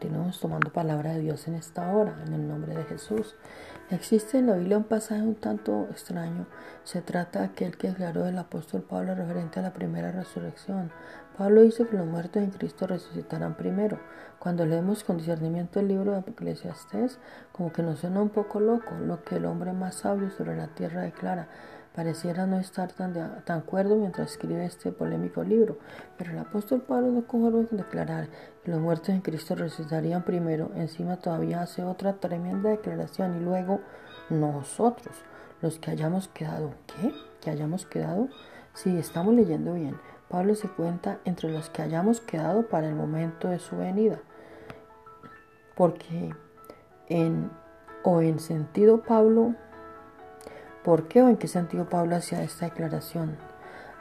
continuemos tomando palabra de Dios en esta hora, en el nombre de Jesús. Existe en la Biblia un pasaje un tanto extraño. Se trata de aquel que declaró el apóstol Pablo referente a la primera resurrección. Pablo dice que los muertos en Cristo resucitarán primero. Cuando leemos con discernimiento el libro de Eclesiastés, como que nos suena un poco loco lo que el hombre más sabio sobre la tierra declara pareciera no estar tan de tan cuerdo mientras escribe este polémico libro, pero el apóstol Pablo no conforme con declarar que los muertos en Cristo resucitarían primero, encima todavía hace otra tremenda declaración y luego nosotros, los que hayamos quedado, ¿qué? ¿Que hayamos quedado? Sí, estamos leyendo bien. Pablo se cuenta entre los que hayamos quedado para el momento de su venida. Porque en o en sentido Pablo ¿Por qué o en qué sentido Pablo hacía esta declaración?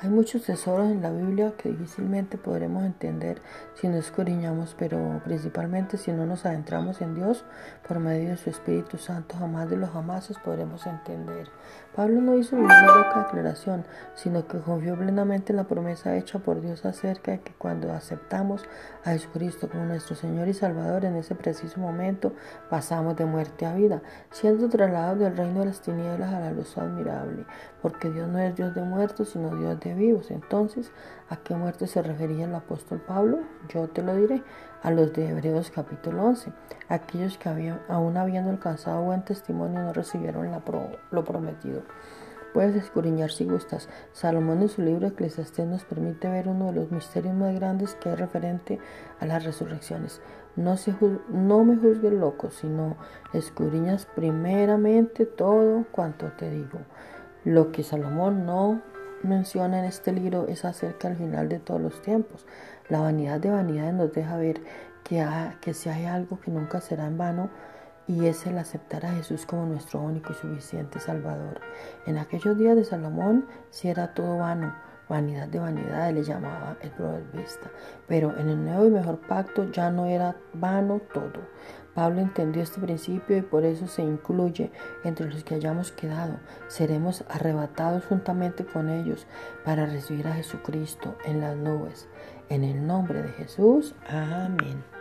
Hay muchos tesoros en la Biblia que difícilmente podremos entender si no escudriñamos, pero principalmente si no nos adentramos en Dios por medio de su Espíritu Santo, jamás de los jamases podremos entender. Pablo no hizo ninguna loca declaración, sino que confió plenamente en la promesa hecha por Dios acerca de que cuando aceptamos a Jesucristo como nuestro Señor y Salvador, en ese preciso momento pasamos de muerte a vida, siendo trasladados del reino de las tinieblas a la luz admirable, porque Dios no es Dios de muertos, sino Dios de vivos. Entonces, ¿a qué muerte se refería el apóstol Pablo? Yo te lo diré, a los de Hebreos capítulo 11. Aquellos que aún habiendo alcanzado buen testimonio no recibieron lo prometido. Puedes escudriñar si gustas. Salomón en su libro Eclesiastés nos permite ver uno de los misterios más grandes que es referente a las resurrecciones. No, se, no me juzgues loco, sino escudriñas primeramente todo cuanto te digo. Lo que Salomón no menciona en este libro es acerca del final de todos los tiempos. La vanidad de vanidades nos deja ver que, que si hay algo que nunca será en vano, y es el aceptar a Jesús como nuestro único y suficiente Salvador. En aquellos días de Salomón, si era todo vano, vanidad de vanidad, le llamaba el proverbista. Pero en el nuevo y mejor pacto ya no era vano todo. Pablo entendió este principio y por eso se incluye entre los que hayamos quedado. Seremos arrebatados juntamente con ellos para recibir a Jesucristo en las nubes. En el nombre de Jesús, amén.